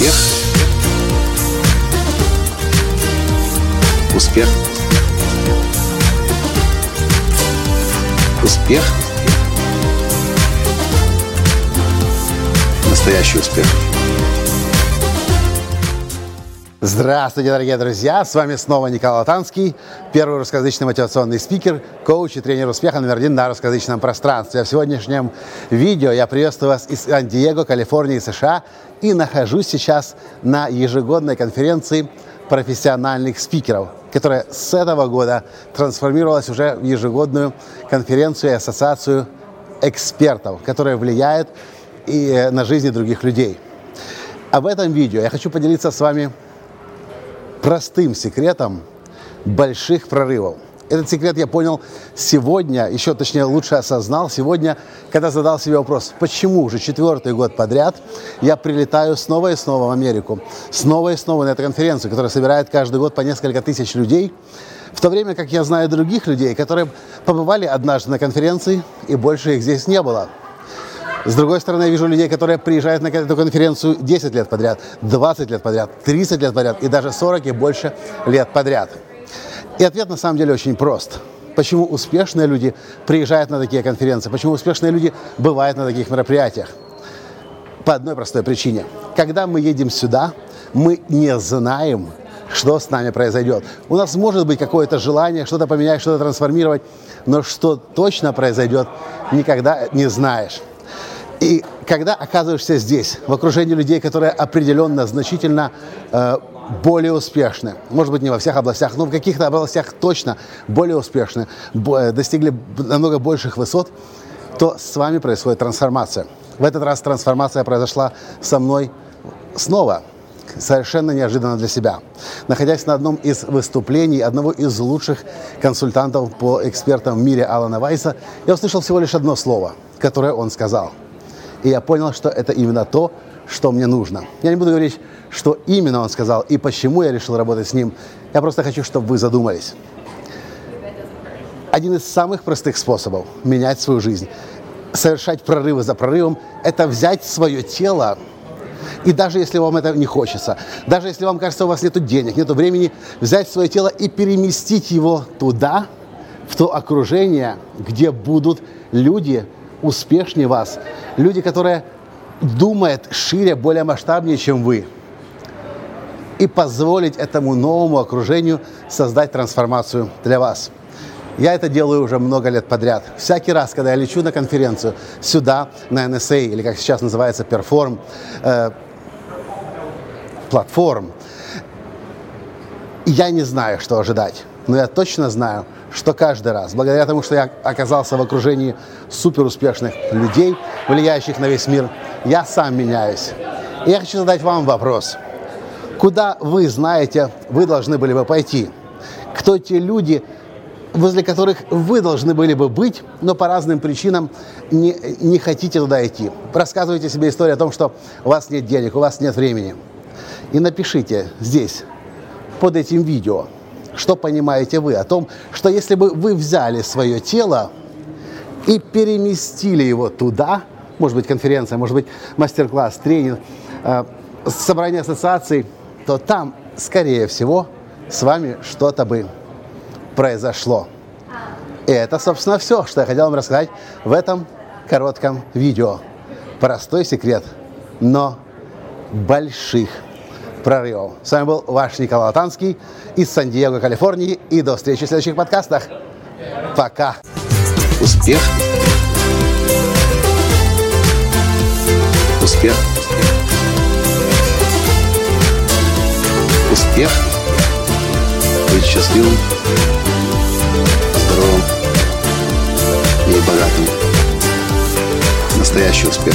Успех. Успех. Успех. Настоящий успех. Успех. Здравствуйте, дорогие друзья! С вами снова Николай Латанский, первый русскоязычный мотивационный спикер, коуч и тренер успеха номер один на русскоязычном пространстве. А в сегодняшнем видео я приветствую вас из Сан-Диего, Калифорнии, США и нахожусь сейчас на ежегодной конференции профессиональных спикеров, которая с этого года трансформировалась уже в ежегодную конференцию и ассоциацию экспертов, которая влияет и на жизни других людей. Об этом видео я хочу поделиться с вами простым секретом больших прорывов. Этот секрет я понял сегодня, еще точнее лучше осознал сегодня, когда задал себе вопрос, почему уже четвертый год подряд я прилетаю снова и снова в Америку, снова и снова на эту конференцию, которая собирает каждый год по несколько тысяч людей, в то время как я знаю других людей, которые побывали однажды на конференции, и больше их здесь не было. С другой стороны, я вижу людей, которые приезжают на эту конференцию 10 лет подряд, 20 лет подряд, 30 лет подряд и даже 40 и больше лет подряд. И ответ на самом деле очень прост. Почему успешные люди приезжают на такие конференции? Почему успешные люди бывают на таких мероприятиях? По одной простой причине. Когда мы едем сюда, мы не знаем, что с нами произойдет. У нас может быть какое-то желание что-то поменять, что-то трансформировать, но что точно произойдет, никогда не знаешь. И когда оказываешься здесь, в окружении людей, которые определенно значительно э, более успешны, может быть, не во всех областях, но в каких-то областях точно более успешны, бо- достигли намного больших высот, то с вами происходит трансформация. В этот раз трансформация произошла со мной снова, совершенно неожиданно для себя. Находясь на одном из выступлений одного из лучших консультантов по экспертам в мире Алана Вайса, я услышал всего лишь одно слово, которое он сказал – и я понял, что это именно то, что мне нужно. Я не буду говорить, что именно он сказал и почему я решил работать с ним. Я просто хочу, чтобы вы задумались. Один из самых простых способов менять свою жизнь, совершать прорывы за прорывом, это взять свое тело и даже если вам это не хочется, даже если вам кажется, у вас нет денег, нет времени, взять свое тело и переместить его туда, в то окружение, где будут люди, успешнее вас, люди, которые думают шире, более масштабнее, чем вы. И позволить этому новому окружению создать трансформацию для вас. Я это делаю уже много лет подряд. Всякий раз, когда я лечу на конференцию сюда, на NSA, или как сейчас называется, Perform, э, платформ, я не знаю, что ожидать. Но я точно знаю, что каждый раз, благодаря тому, что я оказался в окружении суперуспешных людей, влияющих на весь мир, я сам меняюсь. И я хочу задать вам вопрос. Куда вы знаете, вы должны были бы пойти? Кто те люди, возле которых вы должны были бы быть, но по разным причинам не, не хотите туда идти? Рассказывайте себе историю о том, что у вас нет денег, у вас нет времени. И напишите здесь, под этим видео – что понимаете вы о том, что если бы вы взяли свое тело и переместили его туда, может быть конференция, может быть мастер-класс, тренинг, э, собрание ассоциаций, то там, скорее всего, с вами что-то бы произошло. И это, собственно, все, что я хотел вам рассказать в этом коротком видео. Простой секрет, но больших прорывов. С вами был ваш Николай Латанский из Сан-Диего, Калифорнии. И до встречи в следующих подкастах. Пока. Успех. Успех. Успех. Быть счастливым, здоровым и богатым. Настоящий успех.